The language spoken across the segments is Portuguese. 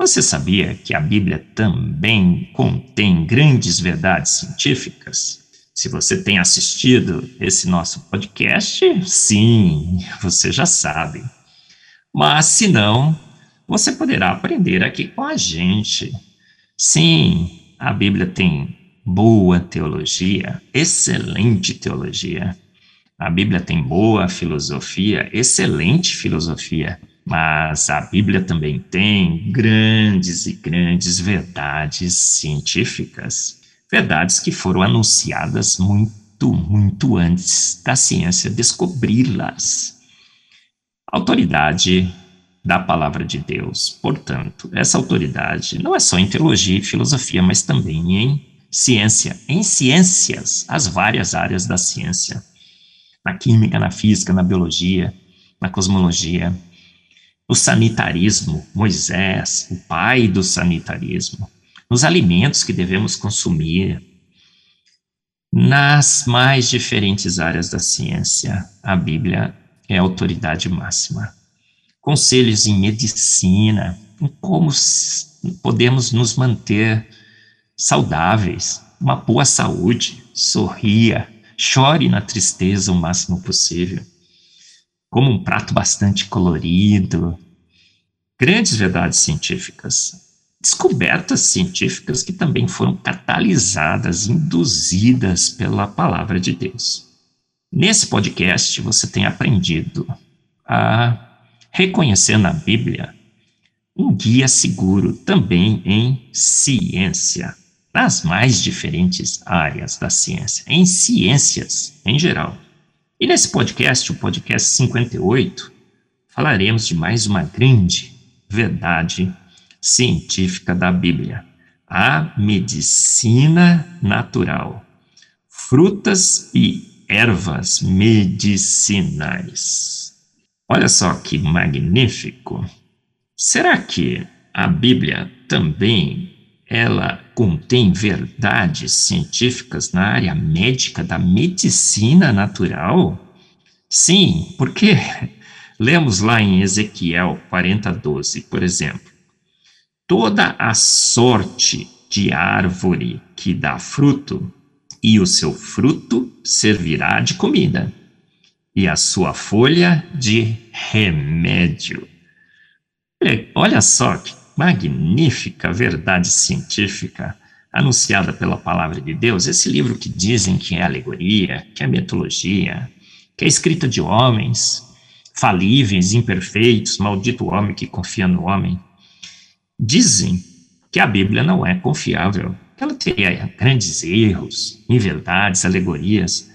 Você sabia que a Bíblia também contém grandes verdades científicas? Se você tem assistido esse nosso podcast, sim, você já sabe. Mas se não, você poderá aprender aqui com a gente. Sim, a Bíblia tem boa teologia, excelente teologia. A Bíblia tem boa filosofia, excelente filosofia. Mas a Bíblia também tem grandes e grandes verdades científicas, verdades que foram anunciadas muito, muito antes da ciência descobri-las. Autoridade da palavra de Deus, portanto, essa autoridade não é só em teologia e filosofia, mas também em ciência, em ciências, as várias áreas da ciência, na química, na física, na biologia, na cosmologia, o sanitarismo, Moisés, o pai do sanitarismo, nos alimentos que devemos consumir, nas mais diferentes áreas da ciência, a Bíblia é a autoridade máxima. Conselhos em medicina, em como podemos nos manter saudáveis, uma boa saúde, sorria, chore na tristeza o máximo possível como um prato bastante colorido. Grandes verdades científicas, descobertas científicas que também foram catalisadas, induzidas pela palavra de Deus. Nesse podcast, você tem aprendido a reconhecer na Bíblia um guia seguro também em ciência, nas mais diferentes áreas da ciência, em ciências em geral. E nesse podcast, o podcast 58, falaremos de mais uma grande verdade científica da Bíblia: a medicina natural. Frutas e ervas medicinais. Olha só que magnífico! Será que a Bíblia também ela contém verdades científicas na área médica da medicina natural? Sim, porque lemos lá em Ezequiel 40:12, por exemplo, toda a sorte de árvore que dá fruto, e o seu fruto servirá de comida, e a sua folha de remédio. Olha só que magnífica verdade científica anunciada pela palavra de Deus, esse livro que dizem que é alegoria, que é mitologia, que é escrita de homens falíveis, imperfeitos, maldito homem que confia no homem, dizem que a Bíblia não é confiável, que ela teria grandes erros, inverdades, alegorias,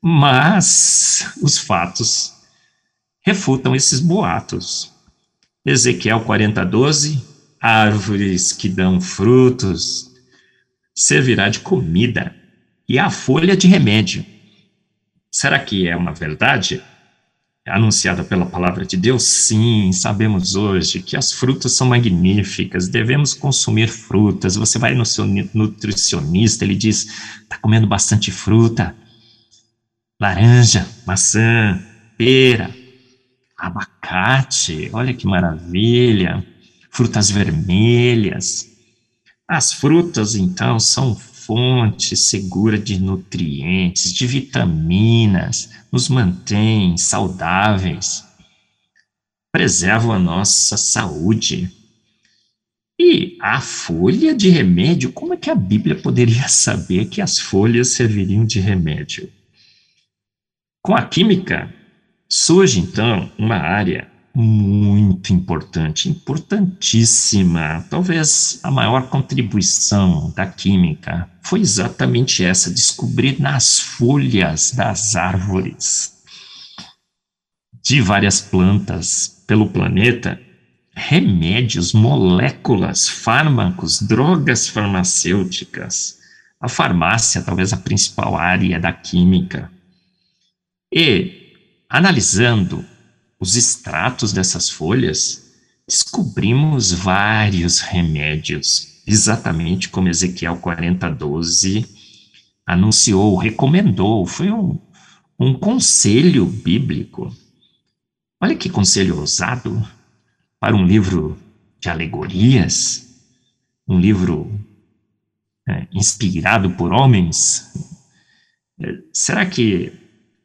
mas os fatos refutam esses boatos. Ezequiel 40, 12 árvores que dão frutos, servirá de comida, e a folha de remédio. Será que é uma verdade? Anunciada pela palavra de Deus? Sim, sabemos hoje que as frutas são magníficas, devemos consumir frutas. Você vai no seu nutricionista, ele diz: está comendo bastante fruta, laranja, maçã, pera, abacate, olha que maravilha frutas vermelhas. As frutas, então, são fonte segura de nutrientes, de vitaminas, nos mantêm saudáveis, preservam a nossa saúde. E a folha de remédio, como é que a Bíblia poderia saber que as folhas serviriam de remédio? Com a química, surge então uma área muito importante, importantíssima. Talvez a maior contribuição da química foi exatamente essa: descobrir nas folhas das árvores de várias plantas pelo planeta remédios, moléculas, fármacos, drogas farmacêuticas A farmácia, talvez a principal área da química. E, analisando os extratos dessas folhas, descobrimos vários remédios, exatamente como Ezequiel 40:12 anunciou, recomendou, foi um, um conselho bíblico. Olha que conselho ousado para um livro de alegorias, um livro é, inspirado por homens. É, será que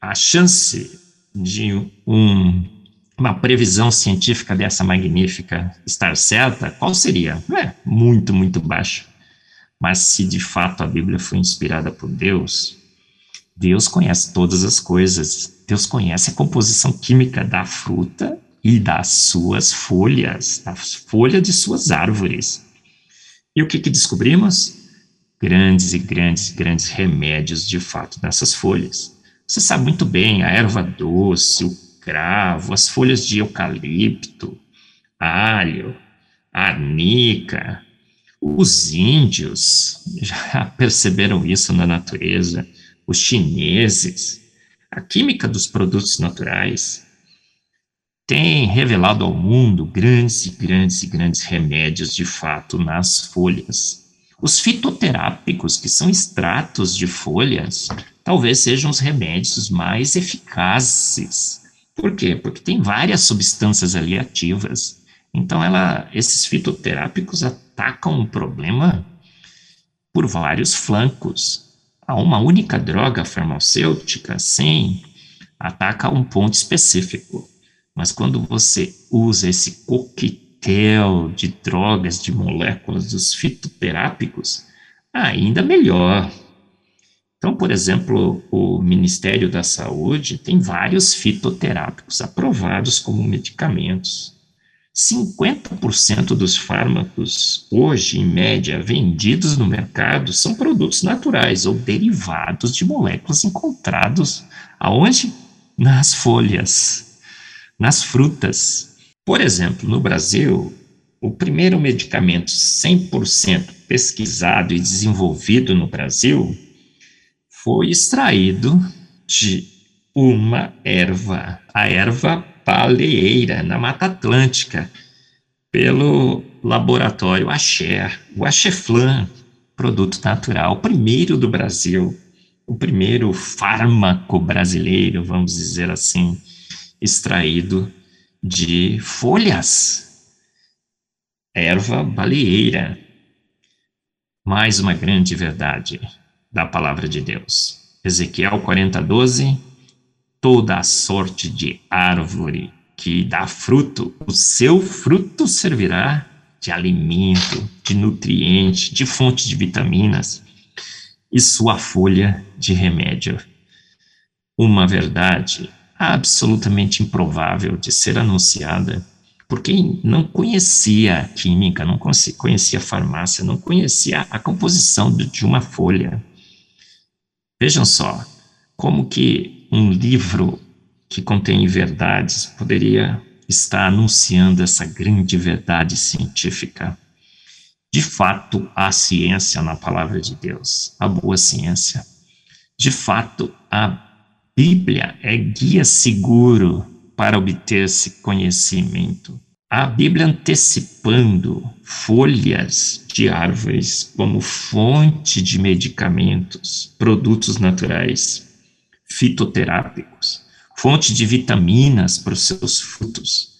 a chance de um, uma previsão científica dessa magnífica estar certa, qual seria? É, muito, muito baixa. Mas se de fato a Bíblia foi inspirada por Deus, Deus conhece todas as coisas. Deus conhece a composição química da fruta e das suas folhas, da folha de suas árvores. E o que, que descobrimos? Grandes e grandes, grandes remédios de fato nessas folhas. Você sabe muito bem, a erva doce, o cravo, as folhas de eucalipto, alho, arnica. Os índios já perceberam isso na natureza os chineses, a química dos produtos naturais, tem revelado ao mundo grandes e grandes e grandes remédios de fato nas folhas. Os fitoterápicos, que são extratos de folhas, talvez sejam os remédios mais eficazes. Por quê? Porque tem várias substâncias ali ativas. Então, ela, esses fitoterápicos atacam o problema por vários flancos a uma única droga farmacêutica, sim, ataca um ponto específico. Mas quando você usa esse coquetel de drogas, de moléculas dos fitoterápicos, ainda melhor. Então, por exemplo, o Ministério da Saúde tem vários fitoterápicos aprovados como medicamentos. 50% dos fármacos, hoje, em média, vendidos no mercado são produtos naturais ou derivados de moléculas encontrados aonde? Nas folhas, nas frutas. Por exemplo, no Brasil, o primeiro medicamento 100% pesquisado e desenvolvido no Brasil foi extraído de uma erva, a erva paleeira, na Mata Atlântica, pelo laboratório Axer, o Axeflan, produto natural, o primeiro do Brasil, o primeiro fármaco brasileiro, vamos dizer assim, extraído de folhas, erva baleeira. Mais uma grande verdade da palavra de Deus. Ezequiel 40, 12 toda a sorte de árvore que dá fruto, o seu fruto servirá de alimento, de nutriente, de fonte de vitaminas, e sua folha de remédio. Uma verdade absolutamente improvável de ser anunciada por quem não conhecia a química, não conhecia a farmácia, não conhecia a composição de uma folha. Vejam só como que um livro que contém verdades poderia estar anunciando essa grande verdade científica. De fato, há ciência na palavra de Deus, a boa ciência. De fato, a Bíblia é guia seguro para obter esse conhecimento. A Bíblia antecipando folhas de árvores como fonte de medicamentos, produtos naturais fitoterápicos, fonte de vitaminas para os seus frutos.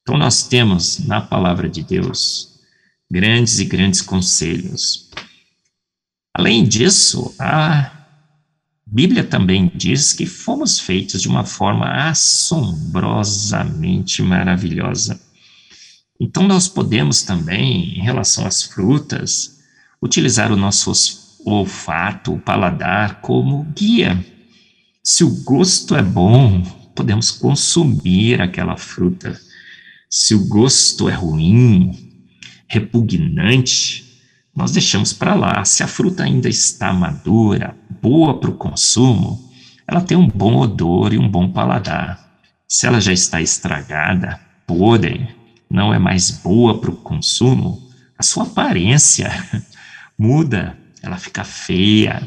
Então, nós temos na palavra de Deus grandes e grandes conselhos. Além disso, a Bíblia também diz que fomos feitos de uma forma assombrosamente maravilhosa. Então, nós podemos também, em relação às frutas, utilizar o nosso olfato, o paladar, como guia se o gosto é bom, podemos consumir aquela fruta. Se o gosto é ruim, repugnante, nós deixamos para lá. Se a fruta ainda está madura, boa para o consumo, ela tem um bom odor e um bom paladar. Se ela já está estragada, podre, não é mais boa para o consumo, a sua aparência muda, ela fica feia.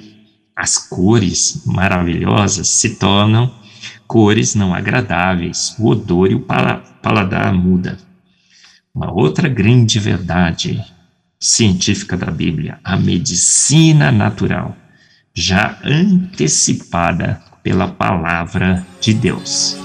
As cores maravilhosas se tornam cores não agradáveis. O odor e o paladar muda. Uma outra grande verdade científica da Bíblia, a medicina natural, já antecipada pela palavra de Deus.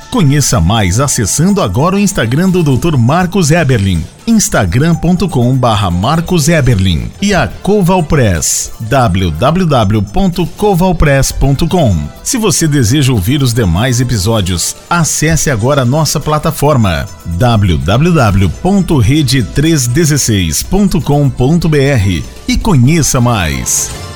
Conheça mais acessando agora o Instagram do Dr. Marcos Eberlin, instagram.com barra Marcos Eberlin e a Coval Press, www.covalpress.com. Se você deseja ouvir os demais episódios, acesse agora nossa plataforma www.rede316.com.br e conheça mais.